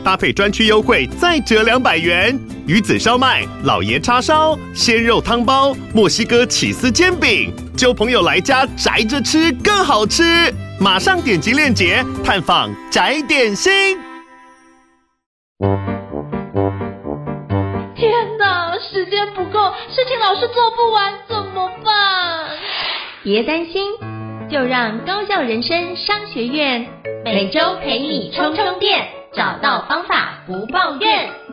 搭配专区优惠再折两百元。鱼子烧麦、老爷叉烧、鲜肉汤包、墨西哥起司煎饼，揪朋友来家宅着吃更好吃。马上点击链接探访宅点心。天哪，时间不够，事情老是做不完，怎么办？别担心，就让高校人生商学院每周陪你充充电，找到方法不抱怨。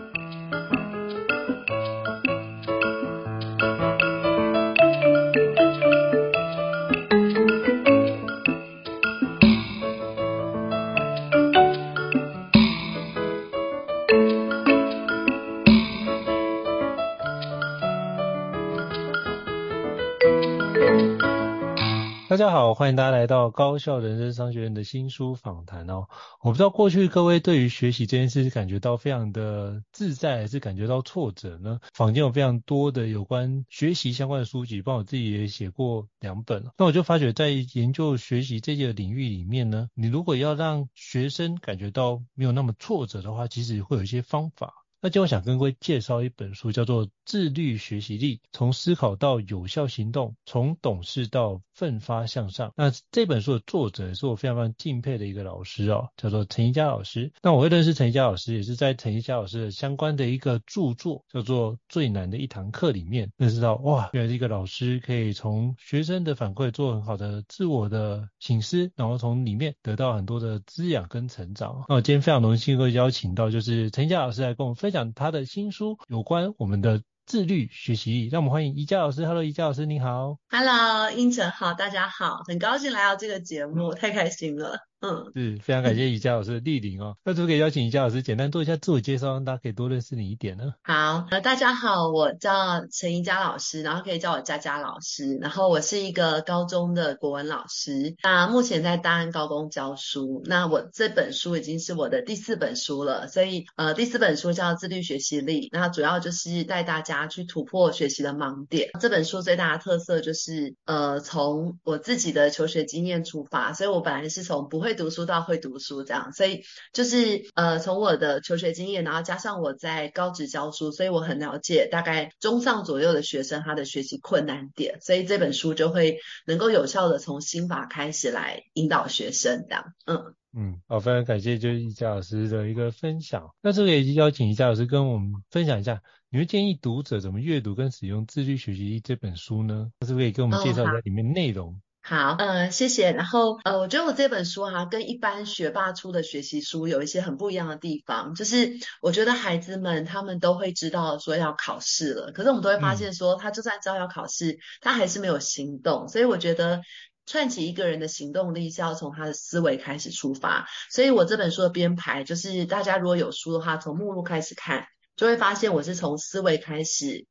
大家好，欢迎大家来到高效人生商学院的新书访谈哦。我不知道过去各位对于学习这件事感觉到非常的自在，还是感觉到挫折呢？坊间有非常多的有关学习相关的书籍，包括我自己也写过两本。那我就发觉，在研究学习这个领域里面呢，你如果要让学生感觉到没有那么挫折的话，其实会有一些方法。那今天我想跟各位介绍一本书，叫做《自律学习力：从思考到有效行动，从懂事到奋发向上》。那这本书的作者也是我非常非常敬佩的一个老师哦，叫做陈一佳老师。那我会认识陈一佳老师，也是在陈一佳老师的相关的一个著作，叫做《最难的一堂课》里面认识到，哇，原来一个老师可以从学生的反馈做很好的自我的醒思，然后从里面得到很多的滋养跟成长。那我今天非常荣幸会邀请到就是陈一佳老师来跟我们。分享他的新书，有关我们的自律学习力，让我们欢迎宜家老师。Hello，宜家老师，你好。Hello，英成好，大家好，很高兴来到这个节目，太开心了。嗯，是非常感谢怡佳老师的莅临哦。那可不可以邀请怡佳老师简单做一下自我介绍，让大家可以多认识你一点呢？好，呃，大家好，我叫陈怡佳老师，然后可以叫我佳佳老师。然后我是一个高中的国文老师，那目前在大安高工教书。那我这本书已经是我的第四本书了，所以呃，第四本书叫自律学习力，那主要就是带大家去突破学习的盲点。这本书最大的特色就是呃，从我自己的求学经验出发，所以我本来是从不会。会读书到会读书这样，所以就是呃，从我的求学经验，然后加上我在高职教书，所以我很了解大概中上左右的学生他的学习困难点，所以这本书就会能够有效的从心法开始来引导学生这样。嗯嗯，好，非常感谢就是怡佳老师的一个分享。那这个也邀请怡佳老师跟我们分享一下，你会建议读者怎么阅读跟使用《自律学习力》这本书呢？是不是可以跟我们介绍一下里面内容？哦好，呃，谢谢。然后，呃，我觉得我这本书哈、啊，跟一般学霸出的学习书有一些很不一样的地方，就是我觉得孩子们他们都会知道说要考试了，可是我们都会发现说，他就算知道要考试，嗯、他还是没有行动。所以我觉得串起一个人的行动力是要从他的思维开始出发。所以我这本书的编排就是，大家如果有书的话，从目录开始看，就会发现我是从思维开始。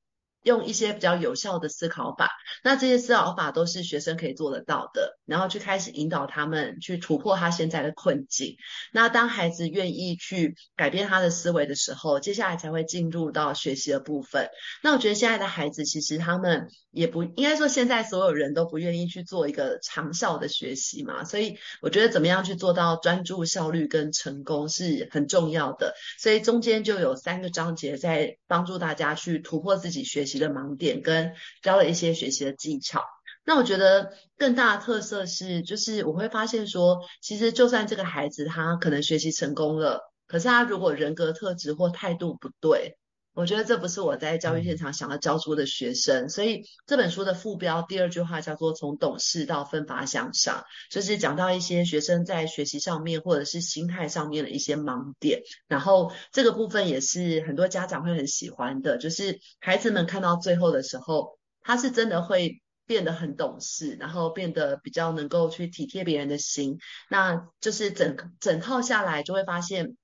用一些比较有效的思考法，那这些思考法都是学生可以做得到的，然后去开始引导他们去突破他现在的困境。那当孩子愿意去改变他的思维的时候，接下来才会进入到学习的部分。那我觉得现在的孩子其实他们也不应该说，现在所有人都不愿意去做一个长效的学习嘛，所以我觉得怎么样去做到专注、效率跟成功是很重要的。所以中间就有三个章节在帮助大家去突破自己学习的盲点跟教了一些学习的技巧。那我觉得更大的特色是，就是我会发现说，其实就算这个孩子他可能学习成功了，可是他如果人格特质或态度不对，我觉得这不是我在教育现场想要教出的学生。所以这本书的副标第二句话叫做“从懂事到奋发向上”，就是讲到一些学生在学习上面或者是心态上面的一些盲点。然后这个部分也是很多家长会很喜欢的，就是孩子们看到最后的时候，他是真的会。变得很懂事，然后变得比较能够去体贴别人的心，那就是整整套下来就会发现，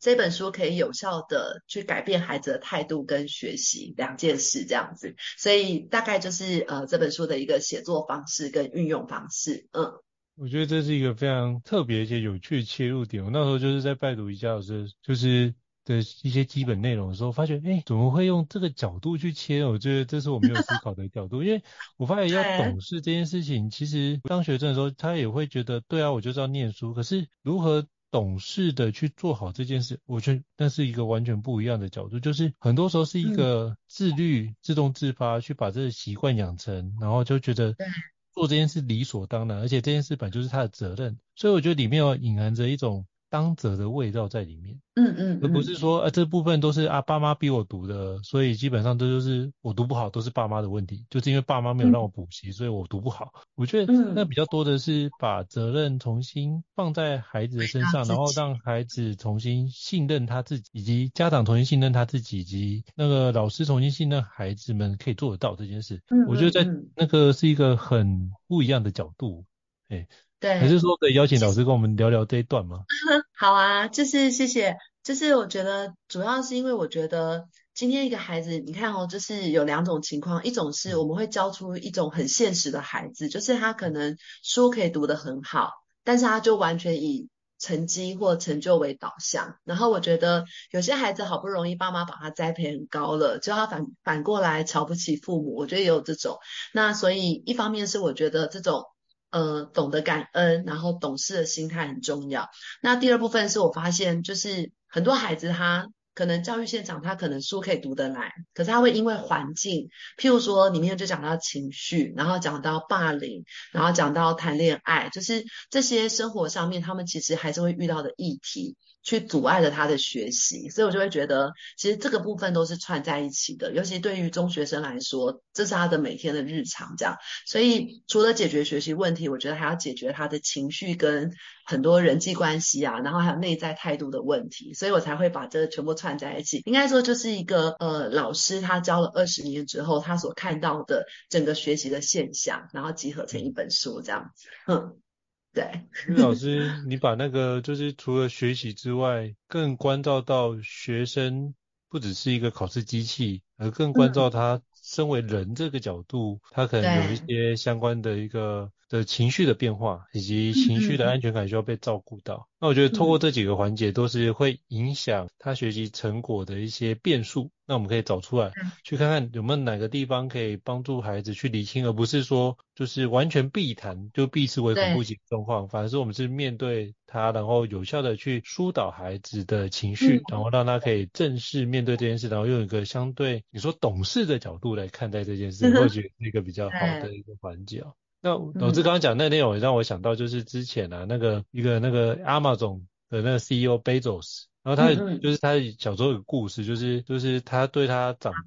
这本书可以有效的去改变孩子的态度跟学习两件事这样子，所以大概就是呃这本书的一个写作方式跟运用方式，嗯，我觉得这是一个非常特别且有趣的切入点。我那时候就是在拜读瑜伽老师就是的一些基本内容的时候，发觉哎怎么会用这个角度去切？我觉得这是我没有思考的角度，因为我发现要懂事这件事情，其实当学生的时候他也会觉得对啊，我就是要念书，可是如何？懂事的去做好这件事，我觉得那是一个完全不一样的角度，就是很多时候是一个自律、自动自发去把这个习惯养成，然后就觉得做这件事理所当然，而且这件事本就是他的责任，所以我觉得里面有隐含着一种当者的味道在里面。嗯嗯，而不是说呃这部分都是啊爸妈逼我读的，所以基本上这就是我读不好都是爸妈的问题，就是因为爸妈没有让我补习，所以我读不好。我觉得那比较多的是把责任重新放在孩子的身上，然后让孩子重新信任他自己，以及家长重新信任他自己，以及那个老师重新信任孩子们可以做得到这件事。我觉得在那个是一个很不一样的角度，哎，对，还是说可以邀请老师跟我们聊聊这一段吗？好啊，就是谢谢。就是我觉得主要是因为我觉得今天一个孩子，你看哦，就是有两种情况，一种是我们会教出一种很现实的孩子，就是他可能书可以读得很好，但是他就完全以成绩或成就为导向。然后我觉得有些孩子好不容易爸妈把他栽培很高了，就他反反过来瞧不起父母，我觉得也有这种。那所以一方面是我觉得这种。呃，懂得感恩，然后懂事的心态很重要。那第二部分是我发现，就是很多孩子他可能教育现场，他可能书可以读得来，可是他会因为环境，譬如说里面就讲到情绪，然后讲到霸凌，然后讲到谈恋爱，就是这些生活上面他们其实还是会遇到的议题。去阻碍了他的学习，所以我就会觉得，其实这个部分都是串在一起的。尤其对于中学生来说，这是他的每天的日常，这样。所以除了解决学习问题，我觉得还要解决他的情绪跟很多人际关系啊，然后还有内在态度的问题。所以我才会把这个全部串在一起。应该说，就是一个呃，老师他教了二十年之后，他所看到的整个学习的现象，然后集合成一本书这样子。嗯。对，因为老师，你把那个就是除了学习之外，更关照到学生不只是一个考试机器，而更关照他身为人这个角度，他可能有一些相关的一个的情绪的变化，以及情绪的安全感需要被照顾到。那我觉得透过这几个环节，都是会影响他学习成果的一些变数。那我们可以找出来，去看看有没有哪个地方可以帮助孩子去理清，而不是说就是完全避谈，就避之唯恐不及的状况。反而是我们是面对他，然后有效的去疏导孩子的情绪，然后让他可以正式面对这件事，然后用一个相对你说懂事的角度来看待这件事，或许是一个比较好的一个环节。那老师刚刚讲那内容让我想到，就是之前啊那个一个那个 Amazon 的那个 CEO Bezos。然后他就是他小时候有个故事，就是就是他对他长辈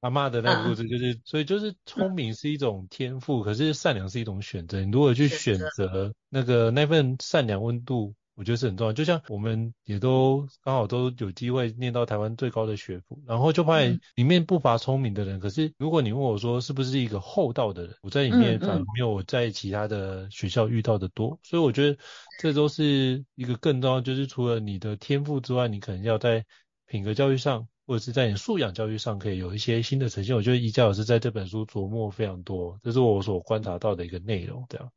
阿妈的那个故事，就是所以就是聪明是一种天赋，可是善良是一种选择。你如果去选择那个那份善良温度。我觉得是很重要，就像我们也都刚好都有机会念到台湾最高的学府，然后就发现里面不乏聪明的人。可是如果你问我说是不是一个厚道的人，我在里面反而没有我在其他的学校遇到的多。所以我觉得这都是一个更重要，就是除了你的天赋之外，你可能要在品格教育上，或者是在你素养教育上可以有一些新的呈现。我觉得宜家老师在这本书琢磨非常多，这是我所观察到的一个内容，这样。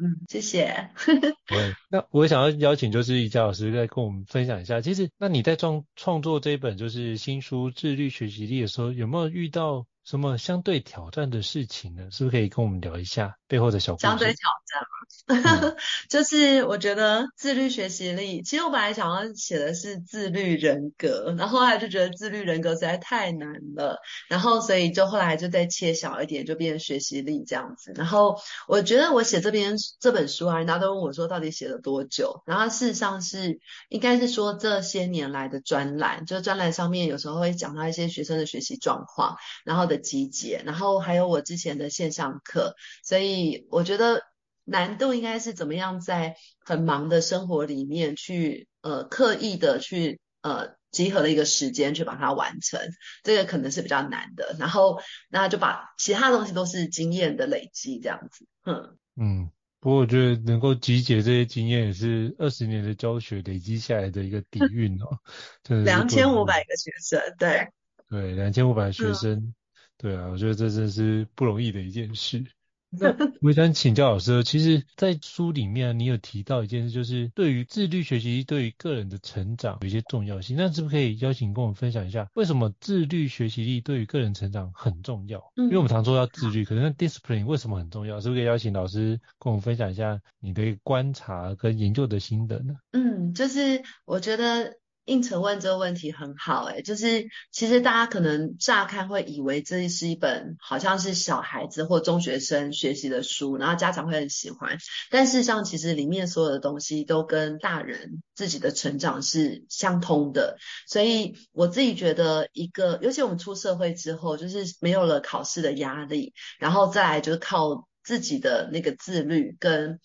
嗯嗯，谢谢。对，那我想要邀请就是宜家老师再跟我们分享一下，其实那你在创创作这一本就是新书《自律学习力》的时候，有没有遇到什么相对挑战的事情呢？是不是可以跟我们聊一下背后的小故事？相对挑战，嗯、就是我觉得自律学习力，其实我本来想要写的是自律人格，然后后来就觉得自律人格实在太难了，然后所以就后来就再切小一点，就变成学习力这样子。然后我觉得我写这边这本书啊，人家都问我说到底写了多久，然后事实上是应该是说这些年来的专栏，就是专栏上面有时候会讲到一些学生的学习状况，然后的集结，然后还有我之前的线上课，所以我觉得难度应该是怎么样在很忙的生活里面去呃刻意的去呃集合了一个时间去把它完成，这个可能是比较难的。然后那就把其他东西都是经验的累积这样子，嗯嗯。不过我觉得能够集结这些经验，也是二十年的教学累积下来的一个底蕴哦。两千五百个学生，对。对，两千五百个学生，嗯、对啊，我觉得这真是不容易的一件事。那 我想请教老师，其实，在书里面你有提到一件事，就是对于自律学习力对于个人的成长有一些重要性。那是不是可以邀请跟我们分享一下，为什么自律学习力对于个人成长很重要？嗯、因为我们常说要自律，可是那 discipline 为什么很重要？是不是可以邀请老师跟我们分享一下你的观察跟研究的心得呢？嗯，就是我觉得。应承问这个问题很好，欸，诶就是其实大家可能乍看会以为这是一本好像是小孩子或中学生学习的书，然后家长会很喜欢，但事实上其实里面所有的东西都跟大人自己的成长是相通的，所以我自己觉得一个，尤其我们出社会之后，就是没有了考试的压力，然后再来就是靠自己的那个自律跟。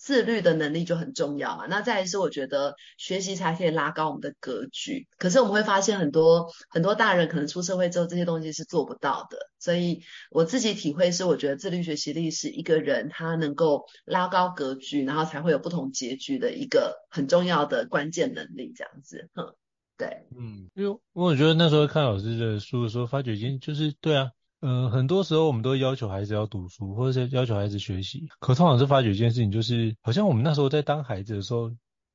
自律的能力就很重要嘛。那再来是我觉得学习才可以拉高我们的格局。可是我们会发现很多很多大人可能出社会之后这些东西是做不到的。所以我自己体会是，我觉得自律学习力是一个人他能够拉高格局，然后才会有不同结局的一个很重要的关键能力。这样子，哼，对，嗯，因为我觉得那时候看老师的书的时候，发觉已经就是对啊。嗯、呃，很多时候我们都要求孩子要读书，或者是要求孩子学习。可通常是发觉一件事情，就是好像我们那时候在当孩子的时候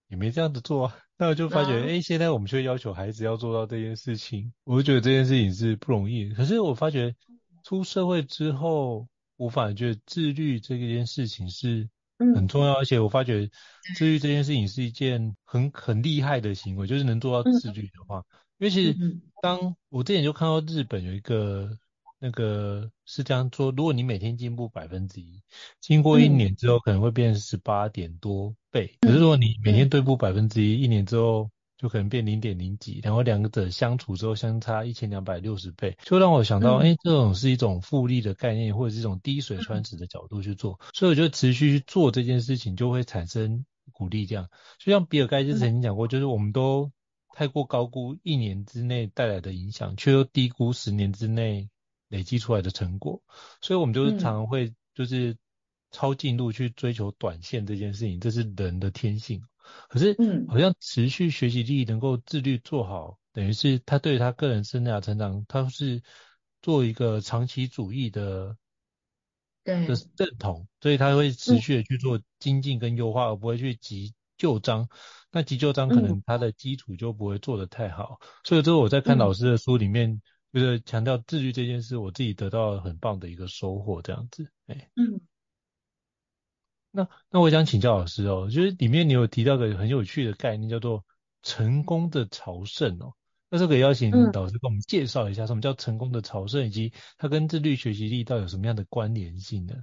也没这样子做啊。那我就发觉，哎、现在我们却要求孩子要做到这件事情，我就觉得这件事情是不容易。可是我发觉出社会之后，我反而觉得自律这件事情是很重要，嗯、而且我发觉自律这件事情是一件很很厉害的行为，就是能做到自律的话。嗯、因为其实当我之前就看到日本有一个。那个是这样说，如果你每天进步百分之一，经过一年之后可能会变十八点多倍。嗯、可是如果你每天退步百分之一，一年之后就可能变零点零几，然后两个者相处之后相差一千两百六十倍，就让我想到，哎、嗯，这种是一种复利的概念，或者是一种滴水穿石的角度去做，嗯、所以我就持续去做这件事情，就会产生鼓励。这样，就像比尔盖茨曾经讲过，就是我们都太过高估一年之内带来的影响，却又低估十年之内。累积出来的成果，所以我们就是常常会就是超进度去追求短线这件事情，嗯、这是人的天性。可是，嗯，好像持续学习力能够自律做好，等于是他对他个人生涯成长，他是做一个长期主义的对的认同，所以他会持续的去做精进跟优化，嗯、而不会去急旧章。那急就章可能他的基础就不会做得太好。嗯、所以这是我在看老师的书里面。就是强调自律这件事，我自己得到了很棒的一个收获，这样子，哎，嗯，那那我想请教老师哦，就是里面你有提到个很有趣的概念，叫做成功的朝圣哦，那这个邀请老师跟我们介绍一下，什么叫成功的朝圣，以及它跟自律学习力到底有什么样的关联性呢？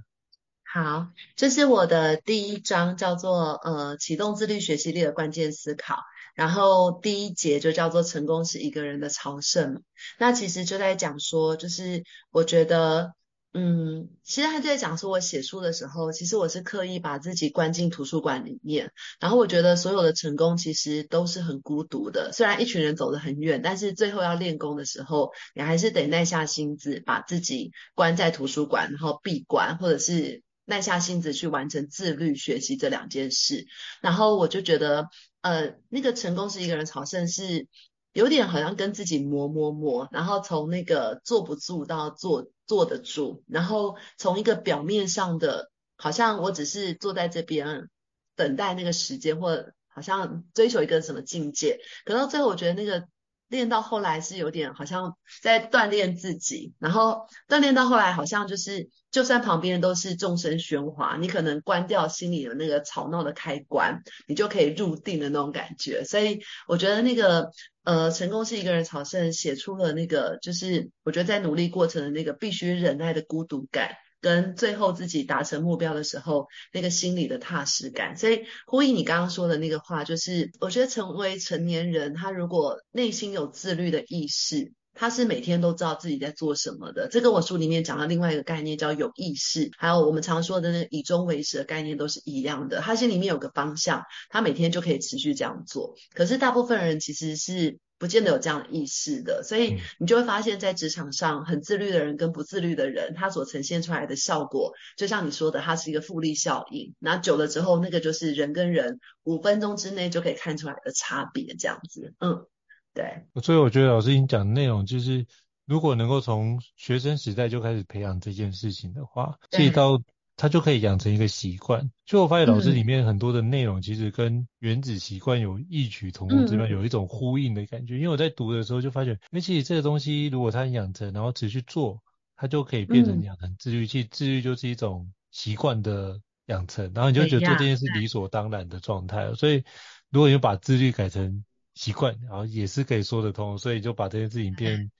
好，这是我的第一章，叫做呃启动自律学习力的关键思考。然后第一节就叫做成功是一个人的朝圣。那其实就在讲说，就是我觉得，嗯，其实他就在讲说，我写书的时候，其实我是刻意把自己关进图书馆里面。然后我觉得所有的成功其实都是很孤独的，虽然一群人走得很远，但是最后要练功的时候，你还是得耐下心子，把自己关在图书馆，然后闭关，或者是。耐下性子去完成自律学习这两件事，然后我就觉得，呃，那个成功是一个人朝圣，是有点好像跟自己磨磨磨，然后从那个坐不住到坐坐得住，然后从一个表面上的，好像我只是坐在这边等待那个时间，或好像追求一个什么境界，可到最后我觉得那个。练到后来是有点好像在锻炼自己，然后锻炼到后来好像就是，就算旁边都是众声喧哗，你可能关掉心里的那个吵闹的开关，你就可以入定的那种感觉。所以我觉得那个呃，成功是一个人朝圣，写出了那个就是我觉得在努力过程的那个必须忍耐的孤独感。跟最后自己达成目标的时候，那个心里的踏实感，所以呼应你刚刚说的那个话，就是我觉得成为成年人，他如果内心有自律的意识，他是每天都知道自己在做什么的。这跟我书里面讲的另外一个概念叫有意识，还有我们常说的那个以终为始的概念都是一样的。他心里面有个方向，他每天就可以持续这样做。可是大部分人其实是。不见得有这样的意识的，所以你就会发现，在职场上很自律的人跟不自律的人，他所呈现出来的效果，就像你说的，它是一个复利效应。那久了之后，那个就是人跟人五分钟之内就可以看出来的差别，这样子。嗯，对。所以我觉得老师你讲的内容，就是如果能够从学生时代就开始培养这件事情的话，这一到。他就可以养成一个习惯。就我发现老师里面很多的内容，其实跟原子习惯有异曲同工之妙，有一种呼应的感觉。因为我在读的时候就发觉，因为其实这个东西如果他养成，然后持续做，它就可以变成养成自律。其实自律就是一种习惯的养成，然后你就觉得做这件事理所当然的状态。所以如果你把自律改成习惯，然后也是可以说得通。所以就把这件事情变。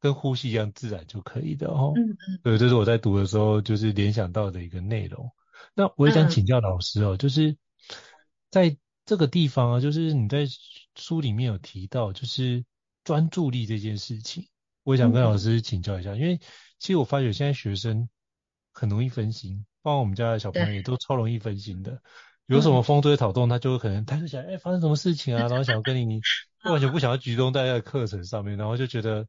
跟呼吸一样自然就可以的哦。嗯嗯。对，这是我在读的时候就是联想到的一个内容。那我也想请教老师哦，嗯、就是在这个地方啊，就是你在书里面有提到，就是专注力这件事情，我也想跟老师请教一下，嗯、因为其实我发觉现在学生很容易分心，包括我们家的小朋友也都超容易分心的。有什么风吹草动，他就可能他就想，哎，发生什么事情啊？然后想要跟你，完全不想要集中在那个课程上面，然后就觉得，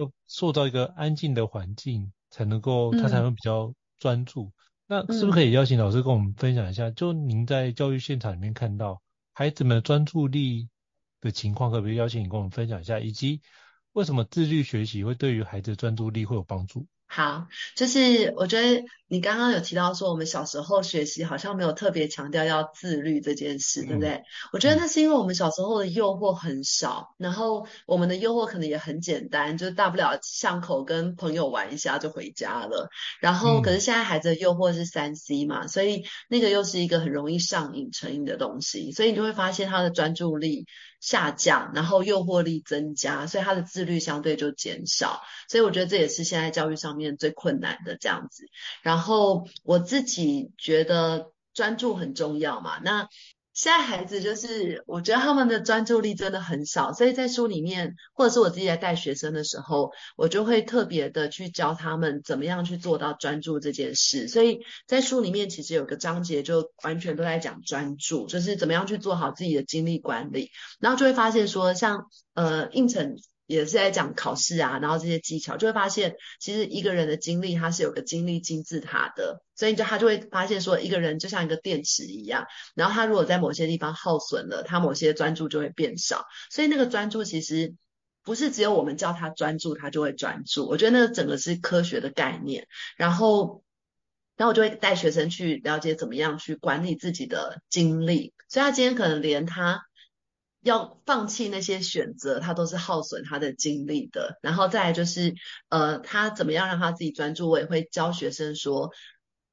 要塑造一个安静的环境，才能够他才能比较专注。那是不是可以邀请老师跟我们分享一下？就您在教育现场里面看到孩子们专注力的情况，可不可以邀请你跟我们分享一下？以及为什么自律学习会对于孩子专注力会有帮助？好，就是我觉得你刚刚有提到说，我们小时候学习好像没有特别强调要自律这件事，对不对？嗯、我觉得那是因为我们小时候的诱惑很少，然后我们的诱惑可能也很简单，就是大不了巷口跟朋友玩一下就回家了。然后，可是现在孩子的诱惑是三 C 嘛，所以那个又是一个很容易上瘾成瘾的东西，所以你就会发现他的专注力下降，然后诱惑力增加，所以他的自律相对就减少。所以我觉得这也是现在教育上面面最困难的这样子。然后我自己觉得专注很重要嘛，那。现在孩子就是，我觉得他们的专注力真的很少，所以在书里面，或者是我自己在带学生的时候，我就会特别的去教他们怎么样去做到专注这件事。所以在书里面其实有个章节就完全都在讲专注，就是怎么样去做好自己的精力管理，然后就会发现说像，像呃应成。也是在讲考试啊，然后这些技巧，就会发现其实一个人的精力，它是有个精力金字塔的，所以就他就会发现说，一个人就像一个电池一样，然后他如果在某些地方耗损了，他某些专注就会变少，所以那个专注其实不是只有我们叫他专注，他就会专注。我觉得那个整个是科学的概念，然后，然后我就会带学生去了解怎么样去管理自己的精力，所以他今天可能连他。要放弃那些选择，他都是耗损他的精力的。然后再来就是，呃，他怎么样让他自己专注？我也会教学生说，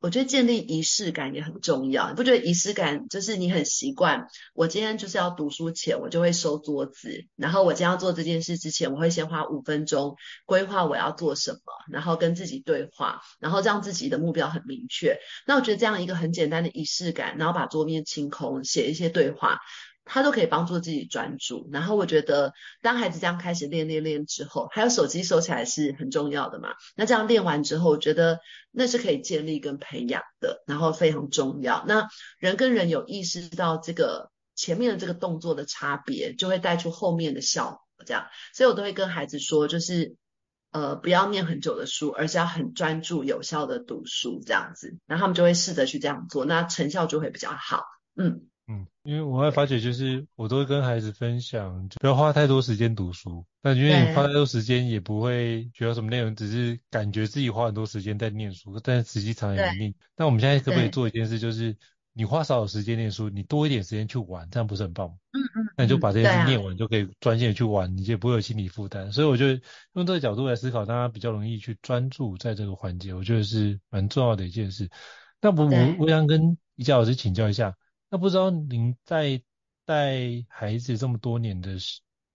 我觉得建立仪式感也很重要。你不觉得仪式感就是你很习惯？我今天就是要读书前，我就会收桌子。然后我今天要做这件事之前，我会先花五分钟规划我要做什么，然后跟自己对话，然后让自己的目标很明确。那我觉得这样一个很简单的仪式感，然后把桌面清空，写一些对话。他都可以帮助自己专注，然后我觉得当孩子这样开始练练练之后，还有手机收起来是很重要的嘛。那这样练完之后，我觉得那是可以建立跟培养的，然后非常重要。那人跟人有意识到这个前面的这个动作的差别，就会带出后面的效果。这样，所以我都会跟孩子说，就是呃不要念很久的书，而是要很专注有效的读书这样子，然后他们就会试着去这样做，那成效就会比较好。嗯。嗯，因为我会发觉，就是我都会跟孩子分享，就不要花太多时间读书。但因为你花太多时间，也不会学到什么内容，只是感觉自己花很多时间在念书，但实际上也没念。那我们现在可不可以做一件事，就是你花少少时间念书，你多一点时间去玩，这样不是很棒吗？嗯嗯。那你就把这件事念完，就可以专心的去玩，你就不会有心理负担。所以我觉得用这个角度来思考，大家比较容易去专注在这个环节，我觉得是蛮重要的一件事。那我我我想跟宜家老师请教一下。那不知道您在带孩子这么多年的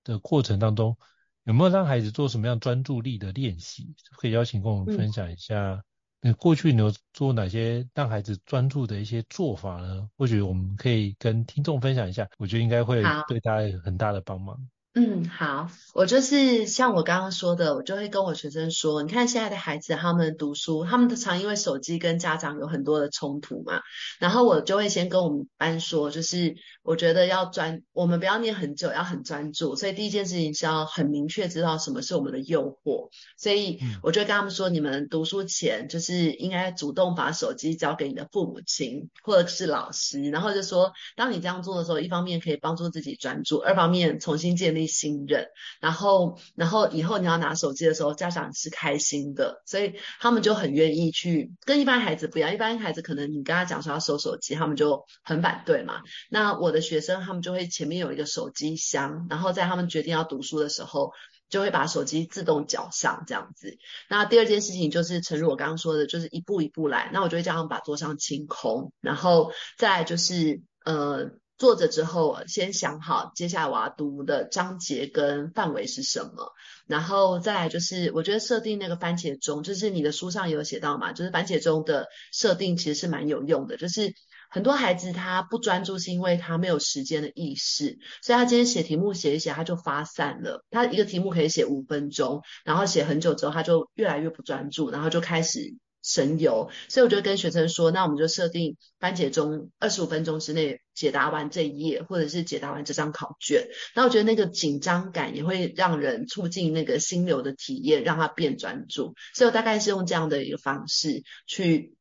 的过程当中，有没有让孩子做什么样专注力的练习？可以邀请跟我们分享一下。那过去你有做哪些让孩子专注的一些做法呢？或许我们可以跟听众分享一下，我觉得应该会对大家有很大的帮忙。嗯，好，我就是像我刚刚说的，我就会跟我学生说，你看现在的孩子，他们读书，他们都常因为手机跟家长有很多的冲突嘛，然后我就会先跟我们班说，就是我觉得要专，我们不要念很久，要很专注，所以第一件事情是要很明确知道什么是我们的诱惑，所以我就会跟他们说，你们读书前就是应该主动把手机交给你的父母亲或者是老师，然后就说，当你这样做的时候，一方面可以帮助自己专注，二方面重新建立。信任，然后，然后以后你要拿手机的时候，家长是开心的，所以他们就很愿意去。跟一般孩子不一样，一般孩子可能你跟他讲说要收手机，他们就很反对嘛。那我的学生他们就会前面有一个手机箱，然后在他们决定要读书的时候，就会把手机自动缴上这样子。那第二件事情就是，诚如我刚刚说的，就是一步一步来。那我就会叫他们把桌上清空，然后再就是呃。坐着之后，先想好接下来我要读的章节跟范围是什么，然后再来就是，我觉得设定那个番茄钟，就是你的书上有写到嘛，就是番茄钟的设定其实是蛮有用的。就是很多孩子他不专注是因为他没有时间的意识，所以他今天写题目写一写他就发散了。他一个题目可以写五分钟，然后写很久之后他就越来越不专注，然后就开始。神游，所以我就跟学生说，那我们就设定番茄钟，二十五分钟之内解答完这一页，或者是解答完这张考卷。那我觉得那个紧张感也会让人促进那个心流的体验，让他变专注。所以我大概是用这样的一个方式去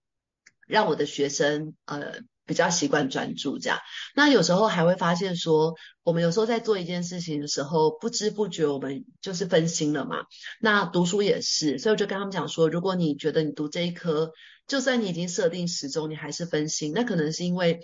让我的学生，呃。比较习惯专注这样，那有时候还会发现说，我们有时候在做一件事情的时候，不知不觉我们就是分心了嘛。那读书也是，所以我就跟他们讲说，如果你觉得你读这一科，就算你已经设定时钟，你还是分心，那可能是因为。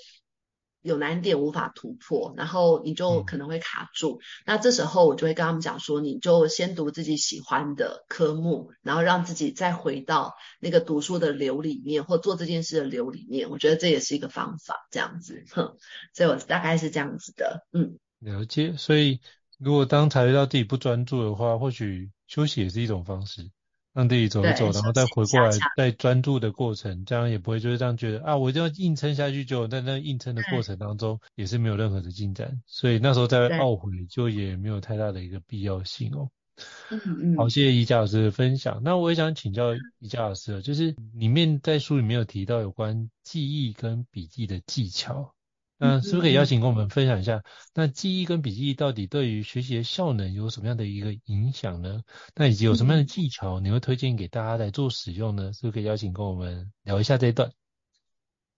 有难点无法突破，然后你就可能会卡住。嗯、那这时候我就会跟他们讲说，你就先读自己喜欢的科目，然后让自己再回到那个读书的流里面，或做这件事的流里面。我觉得这也是一个方法，这样子。哼，所以我大概是这样子的。嗯，了解。所以如果当察觉到自己不专注的话，或许休息也是一种方式。让自己走一走，然后再回过来，再专注的过程，这样也不会就是这样觉得啊，我一定要硬撑下去，就在那硬撑的过程当中也是没有任何的进展，所以那时候再懊悔就也没有太大的一个必要性哦。嗯嗯。好，谢谢宜家老师的分享。那我也想请教宜家老师，就是里面在书里面有提到有关记忆跟笔记的技巧。那是不是可以邀请跟我们分享一下，那记忆跟笔记到底对于学习的效能有什么样的一个影响呢？那以及有什么样的技巧你会推荐给大家来做使用呢？是不是可以邀请跟我们聊一下这一段？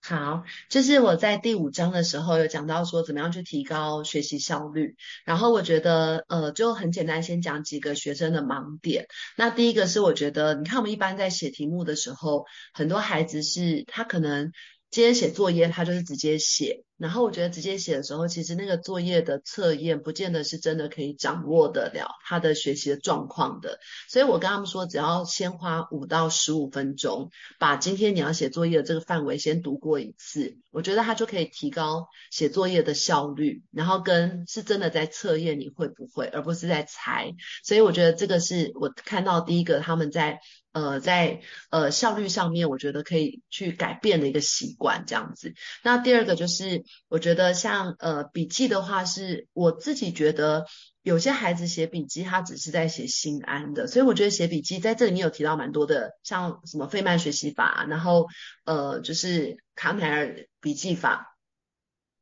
好，就是我在第五章的时候有讲到说怎么样去提高学习效率，然后我觉得呃就很简单，先讲几个学生的盲点。那第一个是我觉得，你看我们一般在写题目的时候，很多孩子是他可能今天写作业，他就是直接写。然后我觉得直接写的时候，其实那个作业的测验不见得是真的可以掌握得了他的学习的状况的。所以我跟他们说，只要先花五到十五分钟，把今天你要写作业的这个范围先读过一次，我觉得他就可以提高写作业的效率，然后跟是真的在测验你会不会，而不是在猜。所以我觉得这个是我看到第一个他们在呃在呃效率上面，我觉得可以去改变的一个习惯这样子。那第二个就是。我觉得像呃笔记的话，是我自己觉得有些孩子写笔记，他只是在写心安的，所以我觉得写笔记在这里面有提到蛮多的，像什么费曼学习法，然后呃就是康奈尔笔记法。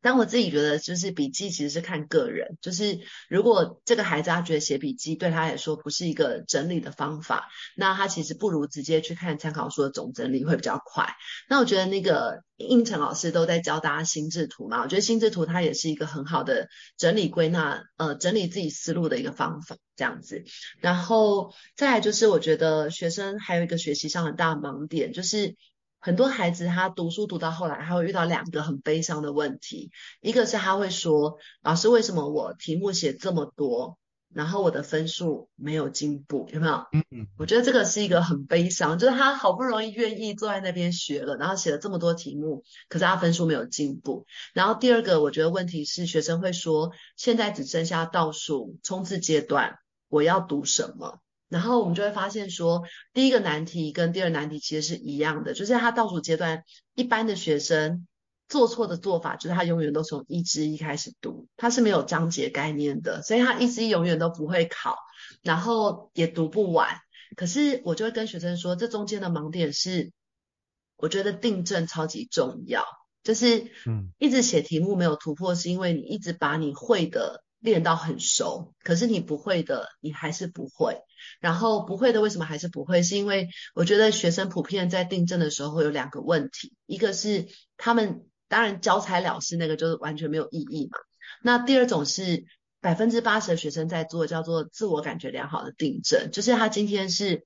但我自己觉得，就是笔记其实是看个人。就是如果这个孩子他觉得写笔记对他来说不是一个整理的方法，那他其实不如直接去看参考书的总整理会比较快。那我觉得那个应成老师都在教大家心智图嘛，我觉得心智图它也是一个很好的整理归纳，呃，整理自己思路的一个方法，这样子。然后再来就是，我觉得学生还有一个学习上很大的盲点就是。很多孩子他读书读到后来，他会遇到两个很悲伤的问题。一个是他会说：“老师，为什么我题目写这么多，然后我的分数没有进步？有没有？”嗯嗯。我觉得这个是一个很悲伤，就是他好不容易愿意坐在那边学了，然后写了这么多题目，可是他分数没有进步。然后第二个，我觉得问题是学生会说：“现在只剩下倒数冲刺阶段，我要读什么？”然后我们就会发现说，第一个难题跟第二难题其实是一样的，就是他倒数阶段，一般的学生做错的做法就是他永远都从一至一开始读，他是没有章节概念的，所以他一至一永远都不会考，然后也读不完。可是我就会跟学生说，这中间的盲点是，我觉得订正超级重要，就是嗯，一直写题目没有突破，是因为你一直把你会的练到很熟，可是你不会的你还是不会。然后不会的为什么还是不会？是因为我觉得学生普遍在订正的时候会有两个问题，一个是他们当然交差了事，那个就是完全没有意义嘛。那第二种是。百分之八十的学生在做叫做自我感觉良好的订正，就是他今天是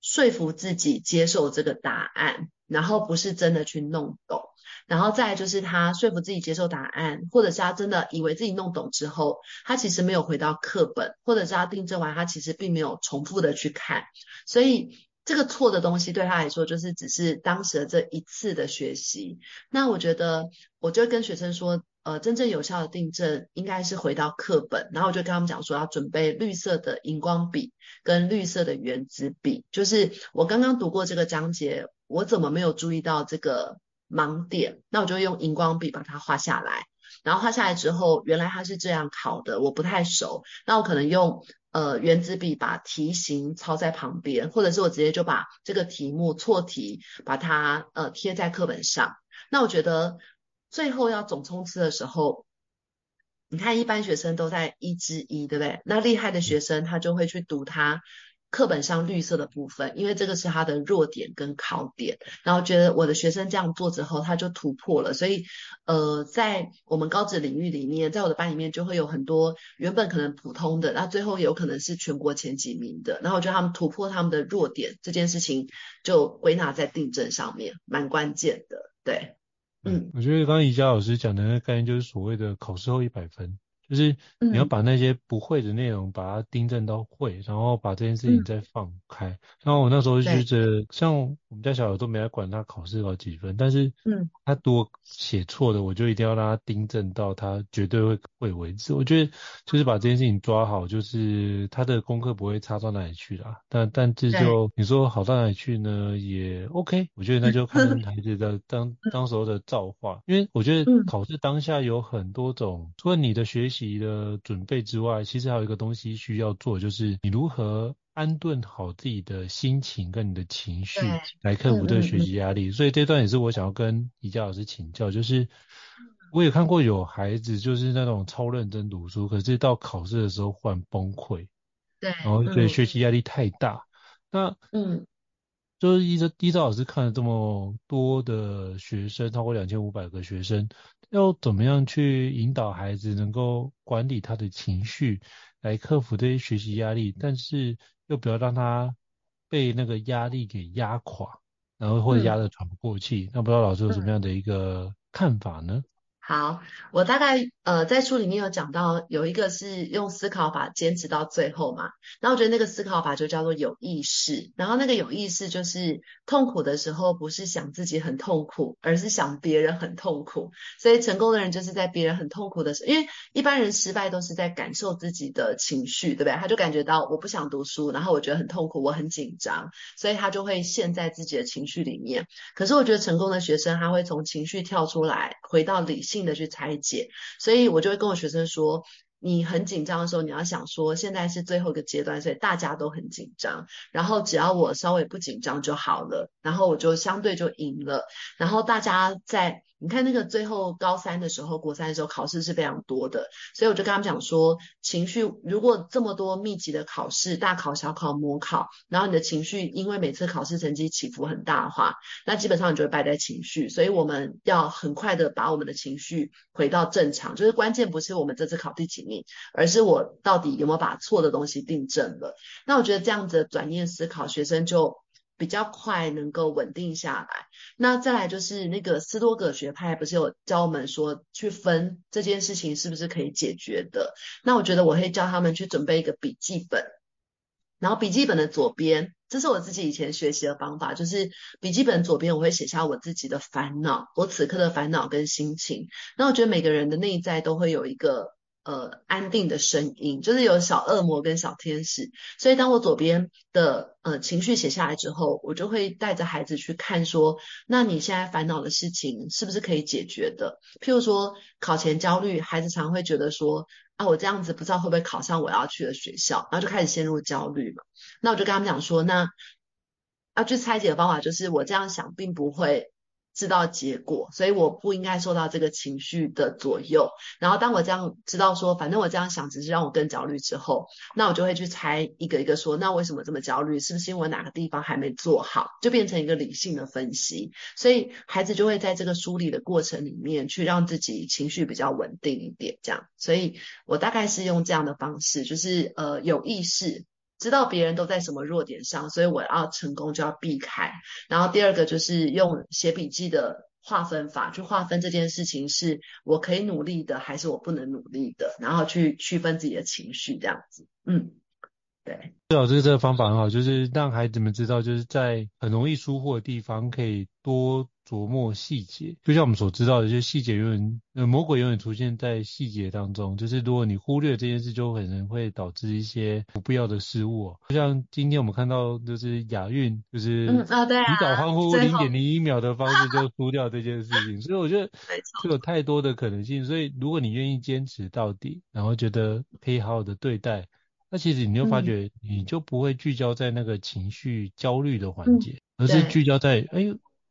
说服自己接受这个答案，然后不是真的去弄懂，然后再就是他说服自己接受答案，或者是他真的以为自己弄懂之后，他其实没有回到课本，或者是他订正完他其实并没有重复的去看，所以这个错的东西对他来说就是只是当时的这一次的学习。那我觉得我就跟学生说。呃，真正有效的订正应该是回到课本，然后我就跟他们讲说要准备绿色的荧光笔跟绿色的原子笔。就是我刚刚读过这个章节，我怎么没有注意到这个盲点？那我就用荧光笔把它画下来，然后画下来之后，原来它是这样考的，我不太熟，那我可能用呃原子笔把题型抄在旁边，或者是我直接就把这个题目错题把它呃贴在课本上。那我觉得。最后要总冲刺的时候，你看一般学生都在一之一，对不对？那厉害的学生他就会去读他课本上绿色的部分，因为这个是他的弱点跟考点。然后觉得我的学生这样做之后，他就突破了。所以，呃，在我们高职领域里面，在我的班里面就会有很多原本可能普通的，那最后有可能是全国前几名的。然后我觉得他们突破他们的弱点这件事情，就归纳在订正上面，蛮关键的，对。嗯，我觉得刚刚宜家老师讲的那个概念就是所谓的考试后一百分，就是你要把那些不会的内容把它订正到会，然后把这件事情再放开。嗯、然后我那时候就觉得，像我们家小孩都没来管他考试考几分，但是嗯，他多写错的，我就一定要让他订正到他绝对会会为止。我觉得就是把这件事情抓好，就是他的功课不会差到哪里去啦。但但这就你说好到哪里去呢？也 OK，我觉得那就看孩子的当 当时候的造化，因为我觉得考试当下有很多种，除了你的学习的准备之外，其实还有一个东西需要做，就是你如何安顿好自己的心情跟你的情绪，来克服这个学习压力。所以这段也是我想要跟宜家老师请教，就是我也看过有孩子就是那种超认真读书，可是到考试的时候忽然崩溃，对，然后觉得学习压力太大。那嗯。就是依照依照老师看了这么多的学生，超过两千五百个学生，要怎么样去引导孩子能够管理他的情绪，来克服这些学习压力，但是又不要让他被那个压力给压垮，然后或者压得喘不过气。嗯、那不知道老师有什么样的一个看法呢？好，我大概呃在书里面有讲到，有一个是用思考法坚持到最后嘛，然后我觉得那个思考法就叫做有意识，然后那个有意识就是痛苦的时候不是想自己很痛苦，而是想别人很痛苦，所以成功的人就是在别人很痛苦的时候，因为一般人失败都是在感受自己的情绪，对不对？他就感觉到我不想读书，然后我觉得很痛苦，我很紧张，所以他就会陷在自己的情绪里面。可是我觉得成功的学生他会从情绪跳出来，回到理性。性的去拆解，所以我就会跟我学生说，你很紧张的时候，你要想说，现在是最后一个阶段，所以大家都很紧张，然后只要我稍微不紧张就好了，然后我就相对就赢了，然后大家在。你看那个最后高三的时候，国三的时候考试是非常多的，所以我就跟他们讲说，情绪如果这么多密集的考试，大考、小考、模考，然后你的情绪因为每次考试成绩起伏很大的话，那基本上你就会败在情绪。所以我们要很快的把我们的情绪回到正常，就是关键不是我们这次考第几而是我到底有没有把错的东西订正了。那我觉得这样子的转念思考，学生就。比较快能够稳定下来。那再来就是那个斯多葛学派，不是有教我们说去分这件事情是不是可以解决的？那我觉得我会教他们去准备一个笔记本，然后笔记本的左边，这是我自己以前学习的方法，就是笔记本左边我会写下我自己的烦恼，我此刻的烦恼跟心情。那我觉得每个人的内在都会有一个。呃安定的声音，就是有小恶魔跟小天使。所以当我左边的呃情绪写下来之后，我就会带着孩子去看说，那你现在烦恼的事情是不是可以解决的？譬如说考前焦虑，孩子常会觉得说啊，我这样子不知道会不会考上我要去的学校，然后就开始陷入焦虑嘛。那我就跟他们讲说，那要去拆解的方法就是我这样想并不会。知道结果，所以我不应该受到这个情绪的左右。然后当我这样知道说，反正我这样想只是让我更焦虑之后，那我就会去猜一个一个说，那为什么这么焦虑？是不是因为哪个地方还没做好？就变成一个理性的分析。所以孩子就会在这个梳理的过程里面去让自己情绪比较稳定一点，这样。所以我大概是用这样的方式，就是呃有意识。知道别人都在什么弱点上，所以我要成功就要避开。然后第二个就是用写笔记的划分法去划分这件事情，是我可以努力的，还是我不能努力的，然后去区分自己的情绪，这样子。嗯，对。最好是这个方法很好，就是让孩子们知道，就是在很容易疏忽的地方，可以多。琢磨细节，就像我们所知道的，就是细节永远，呃，魔鬼永远出现在细节当中。就是如果你忽略这件事，就可能会导致一些不必要的失误。就像今天我们看到，就是亚运，就是嗯啊对啊，提早欢呼零点零一秒的方式就输掉这件事情。所以我觉得 就有太多的可能性。所以如果你愿意坚持到底，然后觉得可以好好的对待，那其实你就发觉你就不会聚焦在那个情绪焦虑的环节，而是聚焦在哎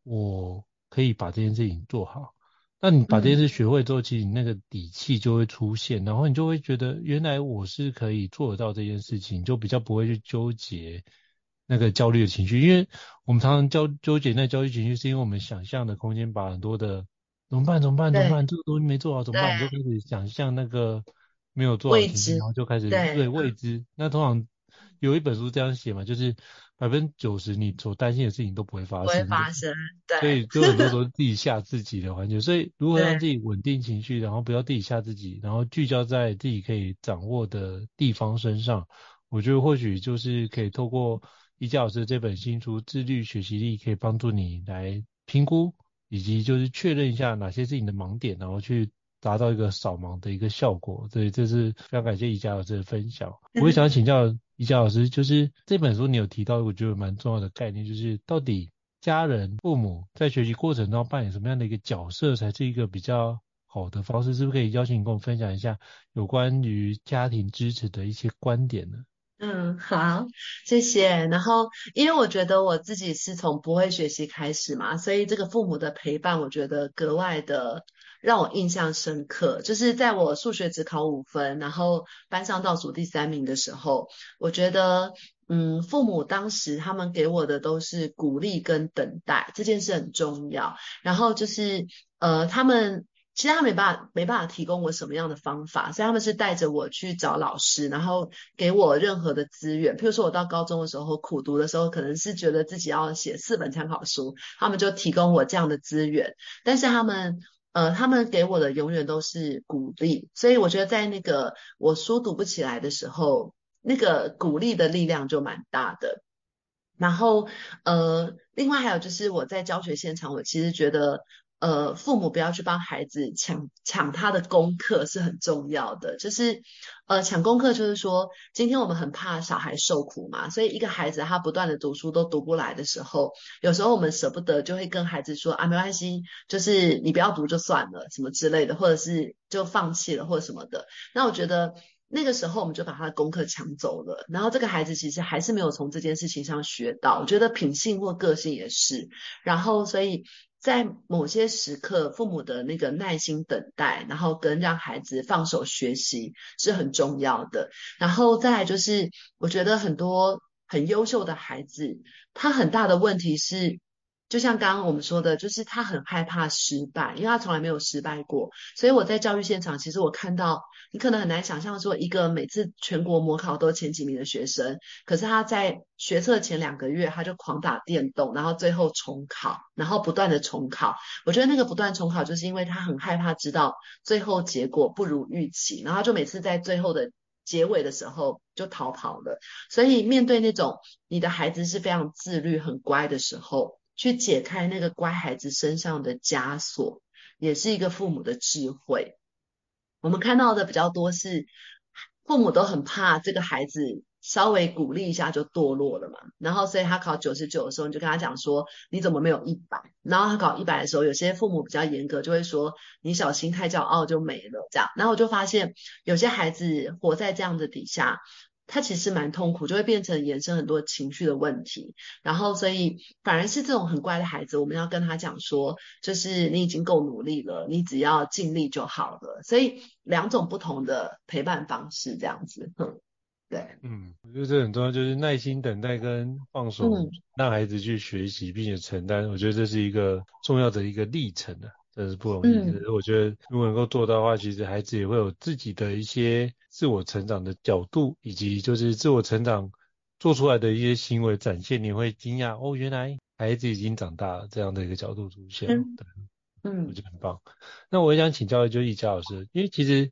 我。可以把这件事情做好，那你把这件事学会之后，嗯、其实你那个底气就会出现，然后你就会觉得原来我是可以做得到这件事情，就比较不会去纠结那个焦虑的情绪，因为我们常常焦纠结那焦虑情绪，是因为我们想象的空间把很多的怎么办怎么办怎么办，这个东西没做好怎么办，你就开始想象那个没有做好的情绪，然后就开始对，对未知。那通常有一本书这样写嘛，就是。百分之九十你所担心的事情都不会发生，不会发生，对。所以就很多时候 自己吓自己的环节，所以如何让自己稳定情绪，然后不要自己吓自己，然后聚焦在自己可以掌握的地方身上，我觉得或许就是可以透过宜家老师这本新书《自律学习力》，可以帮助你来评估以及就是确认一下哪些是你的盲点，然后去达到一个扫盲的一个效果。所以这是非常感谢宜家老师的分享。我也想请教。宜家老师，就是这本书你有提到，我觉得蛮重要的概念，就是到底家人、父母在学习过程中扮演什么样的一个角色，才是一个比较好的方式？是不是可以邀请你跟我分享一下有关于家庭支持的一些观点呢？嗯，好，谢谢。然后，因为我觉得我自己是从不会学习开始嘛，所以这个父母的陪伴，我觉得格外的。让我印象深刻，就是在我数学只考五分，然后班上倒数第三名的时候，我觉得，嗯，父母当时他们给我的都是鼓励跟等待，这件事很重要。然后就是，呃，他们其实他没办法没办法提供我什么样的方法，所以他们是带着我去找老师，然后给我任何的资源。譬如说我到高中的时候苦读的时候，可能是觉得自己要写四本参考书，他们就提供我这样的资源，但是他们。呃，他们给我的永远都是鼓励，所以我觉得在那个我书读不起来的时候，那个鼓励的力量就蛮大的。然后，呃，另外还有就是我在教学现场，我其实觉得。呃，父母不要去帮孩子抢抢他的功课是很重要的。就是，呃，抢功课就是说，今天我们很怕小孩受苦嘛，所以一个孩子他不断的读书都读不来的时候，有时候我们舍不得，就会跟孩子说啊，没关系，就是你不要读就算了，什么之类的，或者是就放弃了或者什么的。那我觉得那个时候我们就把他的功课抢走了，然后这个孩子其实还是没有从这件事情上学到。我觉得品性或个性也是，然后所以。在某些时刻，父母的那个耐心等待，然后跟让孩子放手学习是很重要的。然后再来就是，我觉得很多很优秀的孩子，他很大的问题是。就像刚刚我们说的，就是他很害怕失败，因为他从来没有失败过。所以我在教育现场，其实我看到，你可能很难想象说，一个每次全国模考都前几名的学生，可是他在学测前两个月他就狂打电动，然后最后重考，然后不断的重考。我觉得那个不断重考，就是因为他很害怕知道最后结果不如预期，然后就每次在最后的结尾的时候就逃跑了。所以面对那种你的孩子是非常自律、很乖的时候，去解开那个乖孩子身上的枷锁，也是一个父母的智慧。我们看到的比较多是父母都很怕这个孩子稍微鼓励一下就堕落了嘛，然后所以他考九十九的时候，你就跟他讲说你怎么没有一百？然后他考一百的时候，有些父母比较严格，就会说你小心太骄傲就没了这样。然后我就发现有些孩子活在这样的底下。他其实蛮痛苦，就会变成衍生很多情绪的问题。然后，所以反而是这种很乖的孩子，我们要跟他讲说，就是你已经够努力了，你只要尽力就好了。所以两种不同的陪伴方式，这样子，嗯，对，嗯，我觉得这很重要，就是耐心等待跟放手，嗯、让孩子去学习并且承担。我觉得这是一个重要的一个历程的。这是不容易。嗯、我觉得如果能够做到的话，其实孩子也会有自己的一些自我成长的角度，以及就是自我成长做出来的一些行为展现，你会惊讶哦，原来孩子已经长大了这样的一个角度出现。嗯，对嗯，我觉得很棒。那我也想请教的就是易家老师，因为其实，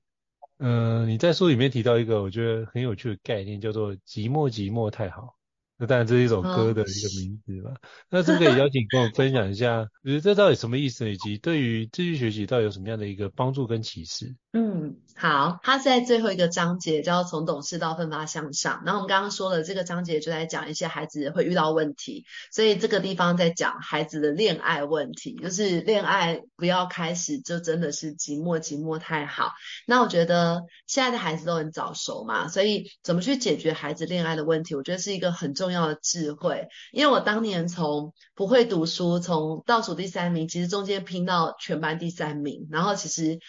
嗯、呃，你在书里面提到一个我觉得很有趣的概念，叫做“寂寞寂寞太好”。那当然，这是一首歌的一个名字吧。哦、那这个也邀请跟我分享一下，就是这到底什么意思，以及对于继续学习到底有什么样的一个帮助跟启示？嗯，好，他在最后一个章节叫从懂事到奋发向上。然后我们刚刚说了这个章节就在讲一些孩子会遇到问题，所以这个地方在讲孩子的恋爱问题，就是恋爱不要开始就真的是寂寞寂寞太好。那我觉得现在的孩子都很早熟嘛，所以怎么去解决孩子恋爱的问题，我觉得是一个很重重要的智慧。因为我当年从不会读书，从倒数第三名，其实中间拼到全班第三名，然后其实。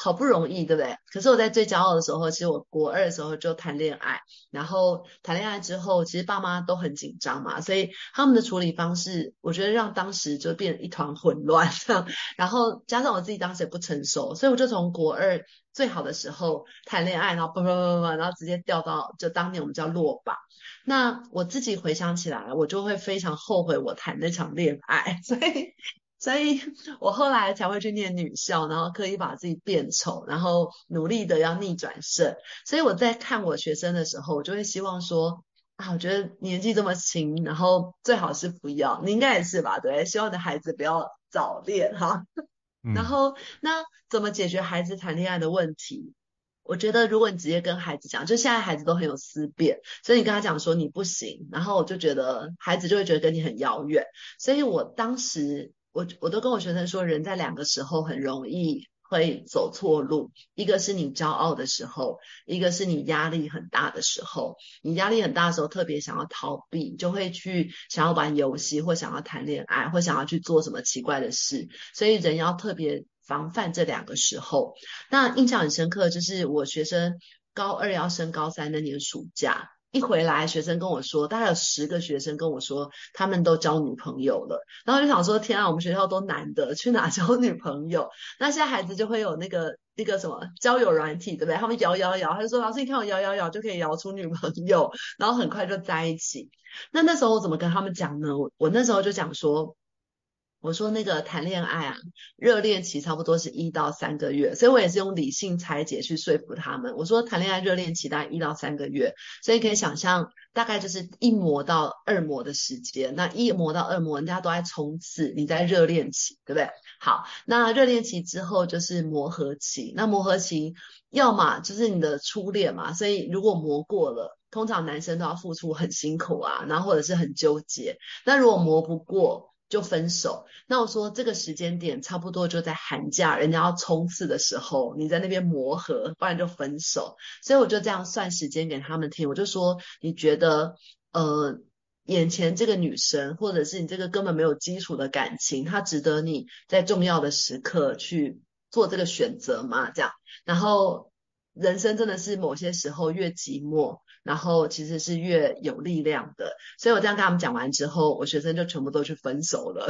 好不容易，对不对？可是我在最骄傲的时候，其实我国二的时候就谈恋爱，然后谈恋爱之后，其实爸妈都很紧张嘛，所以他们的处理方式，我觉得让当时就变一团混乱。然后加上我自己当时也不成熟，所以我就从国二最好的时候谈恋爱，然后嘣嘣嘣嘣，然后直接掉到就当年我们叫落榜。那我自己回想起来，我就会非常后悔我谈那场恋爱，所以。所以我后来才会去念女校，然后刻意把自己变丑，然后努力的要逆转胜。所以我在看我学生的时候，我就会希望说啊，我觉得年纪这么轻，然后最好是不要，你应该也是吧？对，希望你的孩子不要早恋哈。嗯、然后那怎么解决孩子谈恋爱的问题？我觉得如果你直接跟孩子讲，就现在孩子都很有思辨，所以你跟他讲说你不行，然后我就觉得孩子就会觉得跟你很遥远。所以我当时。我我都跟我学生说，人在两个时候很容易会走错路，一个是你骄傲的时候，一个是你压力很大的时候。你压力很大的时候，特别想要逃避，就会去想要玩游戏，或想要谈恋爱，或想要去做什么奇怪的事。所以人要特别防范这两个时候。那印象很深刻，就是我学生高二要升高三那年暑假。一回来，学生跟我说，大概有十个学生跟我说，他们都交女朋友了。然后就想说，天啊，我们学校都男的，去哪交女朋友？那现在孩子就会有那个那个什么交友软体，对不对？他们摇摇摇，他就说，老师，你看我摇摇摇就可以摇出女朋友，然后很快就在一起。那那时候我怎么跟他们讲呢？我我那时候就讲说。我说那个谈恋爱啊，热恋期差不多是一到三个月，所以我也是用理性拆解去说服他们。我说谈恋爱热恋期大概一到三个月，所以可以想象大概就是一模到二模的时间。那一模到二模，人家都在冲刺，你在热恋期，对不对？好，那热恋期之后就是磨合期。那磨合期要么就是你的初恋嘛，所以如果磨过了，通常男生都要付出很辛苦啊，然后或者是很纠结。那如果磨不过，就分手。那我说这个时间点差不多就在寒假，人家要冲刺的时候，你在那边磨合，不然就分手。所以我就这样算时间给他们听。我就说，你觉得呃，眼前这个女生，或者是你这个根本没有基础的感情，她值得你在重要的时刻去做这个选择吗？这样，然后人生真的是某些时候越寂寞。然后其实是越有力量的，所以我这样跟他们讲完之后，我学生就全部都去分手了。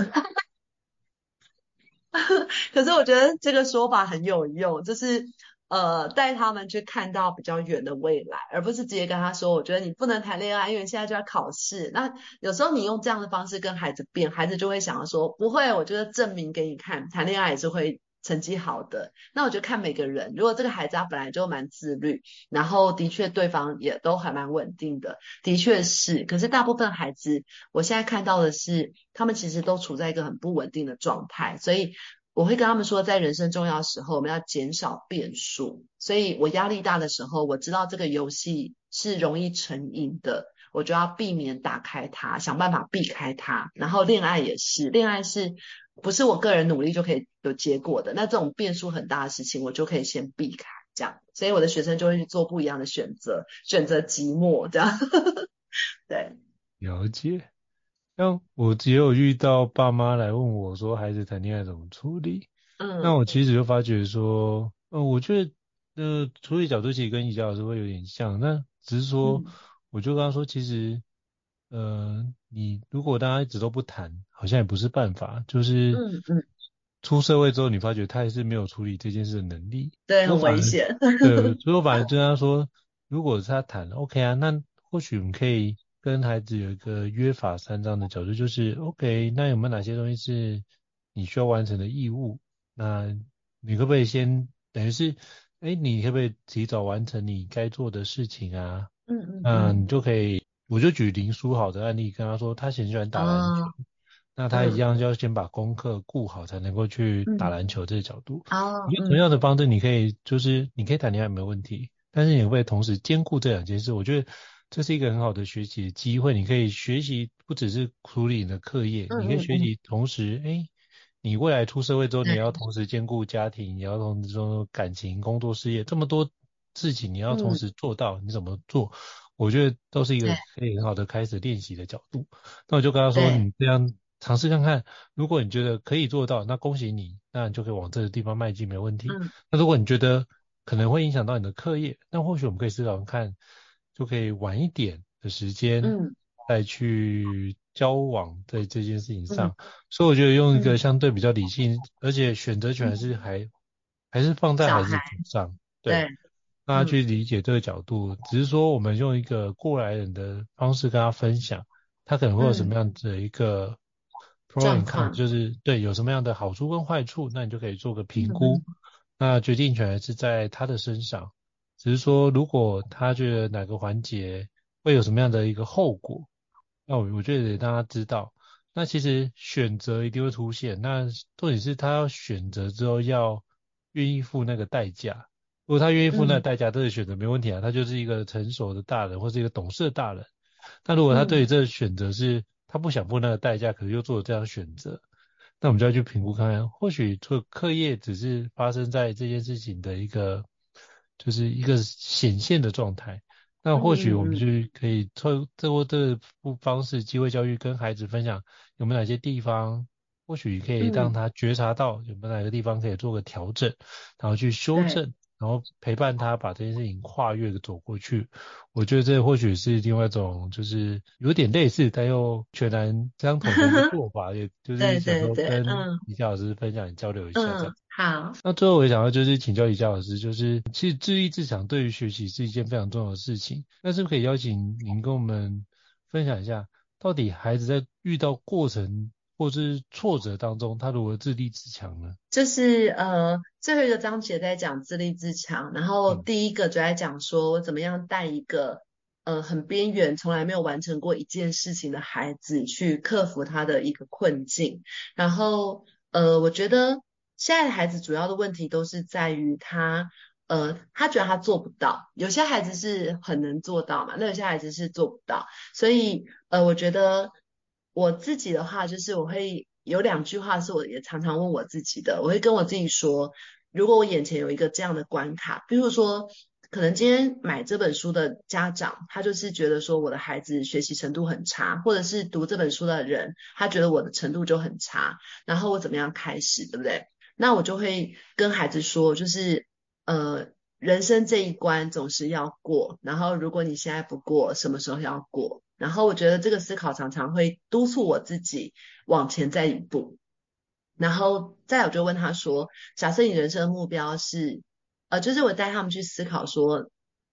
可是我觉得这个说法很有用，就是呃带他们去看到比较远的未来，而不是直接跟他说，我觉得你不能谈恋爱，因为现在就要考试。那有时候你用这样的方式跟孩子辩，孩子就会想要说，不会，我觉得证明给你看，谈恋爱也是会。成绩好的，那我就看每个人。如果这个孩子他本来就蛮自律，然后的确对方也都还蛮稳定的，的确是。可是大部分孩子，我现在看到的是，他们其实都处在一个很不稳定的状态，所以我会跟他们说，在人生重要时候，我们要减少变数。所以我压力大的时候，我知道这个游戏是容易成瘾的，我就要避免打开它，想办法避开它。然后恋爱也是，恋爱是不是我个人努力就可以有结果的？那这种变数很大的事情，我就可以先避开。这样，所以我的学生就会去做不一样的选择，选择寂寞，这样。对，了解。像我只有遇到爸妈来问我说，孩子谈恋爱怎么处理？嗯，那我其实就发觉说，呃，我觉得呃，处理角度其实跟宜家老师会有点像，那只是说，嗯、我就跟他说，其实，呃，你如果大家一直都不谈，好像也不是办法，就是，嗯嗯，出社会之后，你发觉他还是没有处理这件事的能力，对，很危险。对，所以我反而 跟他说，如果是他谈，OK 啊，那或许我们可以。跟孩子有一个约法三章的角度，就是 OK，那有没有哪些东西是你需要完成的义务？那你可不可以先等于是，哎，你可不可以提早完成你该做的事情啊？嗯嗯，那你就可以，我就举林书豪的案例跟他说，他很喜欢打篮球，哦、那他一样就要先把功课顾好，才能够去打篮球这个角度。哦、嗯，同样的方式，你可以就是你可以谈恋爱没有问题，但是你会同时兼顾这两件事，我觉得。这是一个很好的学习的机会，你可以学习不只是处理你的课业，你可以学习同时，哎，你未来出社会之后，你要同时兼顾家庭，你要同时说感情、工作、事业，这么多事情你要同时做到，嗯、你怎么做？我觉得都是一个可以很好的开始练习的角度。那我就跟他说，你这样尝试看看，如果你觉得可以做到，那恭喜你，那你就可以往这个地方迈进，没问题。嗯、那如果你觉得可能会影响到你的课业，那或许我们可以思考看。就可以晚一点的时间，嗯，再去交往在这件事情上，嗯、所以我觉得用一个相对比较理性，嗯、而且选择权还是还、嗯、还是放在孩子身上，对，让他去理解这个角度。嗯、只是说我们用一个过来人的方式跟他分享，他可能会有什么样的一个 pro and con，就是对有什么样的好处跟坏处，那你就可以做个评估，嗯、那决定权还是在他的身上。只是说，如果他觉得哪个环节会有什么样的一个后果，那我我觉得得让他知道。那其实选择一定会出现，那重点是他要选择之后要愿意付那个代价。如果他愿意付那代价，这个选择没问题啊，他就是一个成熟的大人或是一个懂事的大人。但如果他对于这个选择是他不想付那个代价，可是又做了这样选择，那我们就要去评估看看，或许做课业只是发生在这件事情的一个。就是一个显现的状态，那或许我们就可以透过这个方式，机会教育跟孩子分享有没有哪些地方，或许可以让他觉察到有没有哪个地方可以做个调整，然后去修正。然后陪伴他把这件事情跨越的走过去，我觉得这或许是另外一种，就是有点类似但又全然相同的做法，也 就是想说跟李佳老师分享交流一下这样。嗯，好。那最后我想要就是请教李佳老师，就是其实自立自强对于学习是一件非常重要的事情，那是不是可以邀请您跟我们分享一下，到底孩子在遇到过程或是挫折当中，他如何自立自强呢？就是呃，最后一个章节在讲自立自强，然后第一个就在讲说我怎么样带一个呃很边缘、从来没有完成过一件事情的孩子去克服他的一个困境。然后呃，我觉得现在的孩子主要的问题都是在于他呃，他觉得他做不到。有些孩子是很能做到嘛，那有些孩子是做不到。所以呃，我觉得。我自己的话，就是我会有两句话是我也常常问我自己的，我会跟我自己说，如果我眼前有一个这样的关卡，比如说，可能今天买这本书的家长，他就是觉得说我的孩子学习程度很差，或者是读这本书的人，他觉得我的程度就很差，然后我怎么样开始，对不对？那我就会跟孩子说，就是呃，人生这一关总是要过，然后如果你现在不过，什么时候要过？然后我觉得这个思考常常会督促我自己往前再一步。然后再有就问他说：“假设你人生的目标是，呃，就是我带他们去思考说，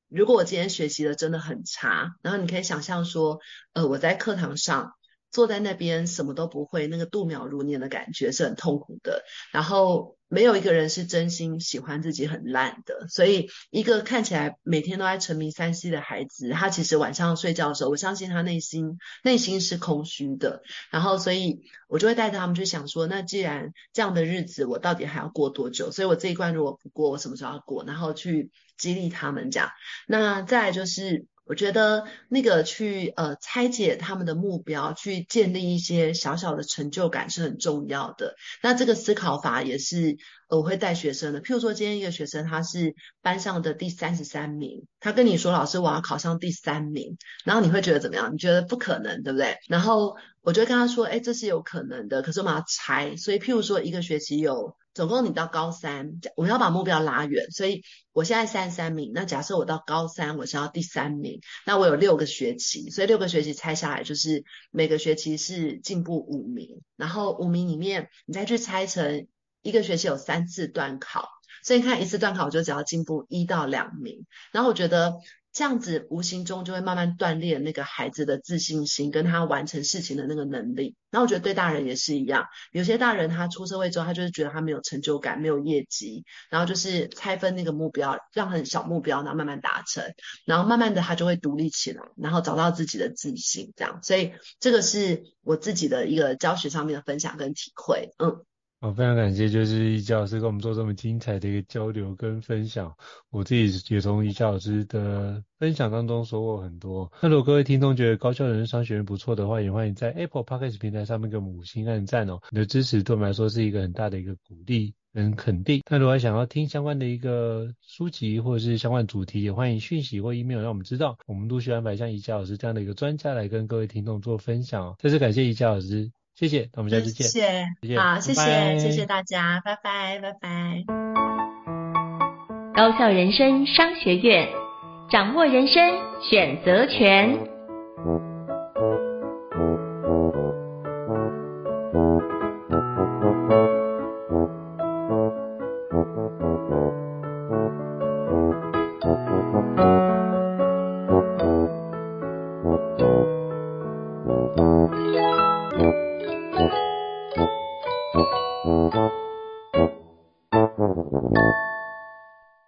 如果我今天学习的真的很差，然后你可以想象说，呃，我在课堂上坐在那边什么都不会，那个度秒如年的感觉是很痛苦的。然后没有一个人是真心喜欢自己很烂的，所以一个看起来每天都在沉迷三 C 的孩子，他其实晚上睡觉的时候，我相信他内心内心是空虚的。然后，所以我就会带着他们去想说，那既然这样的日子，我到底还要过多久？所以我这一关如果不过，我什么时候要过？然后去激励他们这样。那再来就是。我觉得那个去呃拆解他们的目标，去建立一些小小的成就感是很重要的。那这个思考法也是我会带学生的。譬如说，今天一个学生他是班上的第三十三名，他跟你说：“老师，我要考上第三名。”然后你会觉得怎么样？你觉得不可能，对不对？然后我就会跟他说：“哎，这是有可能的，可是我们要拆。所以，譬如说，一个学期有。”总共你到高三，我们要把目标拉远，所以我现在三十三名。那假设我到高三，我想要第三名，那我有六个学期，所以六个学期拆下来就是每个学期是进步五名，然后五名里面你再去拆成一个学期有三次段考，所以你看一次段考我就只要进步一到两名，然后我觉得。这样子无形中就会慢慢锻炼那个孩子的自信心，跟他完成事情的那个能力。然后我觉得对大人也是一样，有些大人他出社会之后，他就是觉得他没有成就感，没有业绩，然后就是拆分那个目标，让很小目标，然后慢慢达成，然后慢慢的他就会独立起来，然后找到自己的自信，这样。所以这个是我自己的一个教学上面的分享跟体会，嗯。我非常感谢，就是易教老师跟我们做这么精彩的一个交流跟分享。我自己也从易教老师的分享当中收获很多。那如果各位听众觉得高校人商学院不错的话，也欢迎在 Apple Podcast 平台上面给我们五星按赞哦。你的支持对我们来说是一个很大的一个鼓励跟肯定。那如果想要听相关的一个书籍或者是相关主题，也欢迎讯息或 email 让我们知道。我们陆续安排像易教老师这样的一个专家来跟各位听众做分享哦。再次感谢易教老师。谢谢，那我们下次见。谢谢，谢谢好，谢谢，谢谢大家，拜拜，拜拜。高校人生商学院，掌握人生选择权。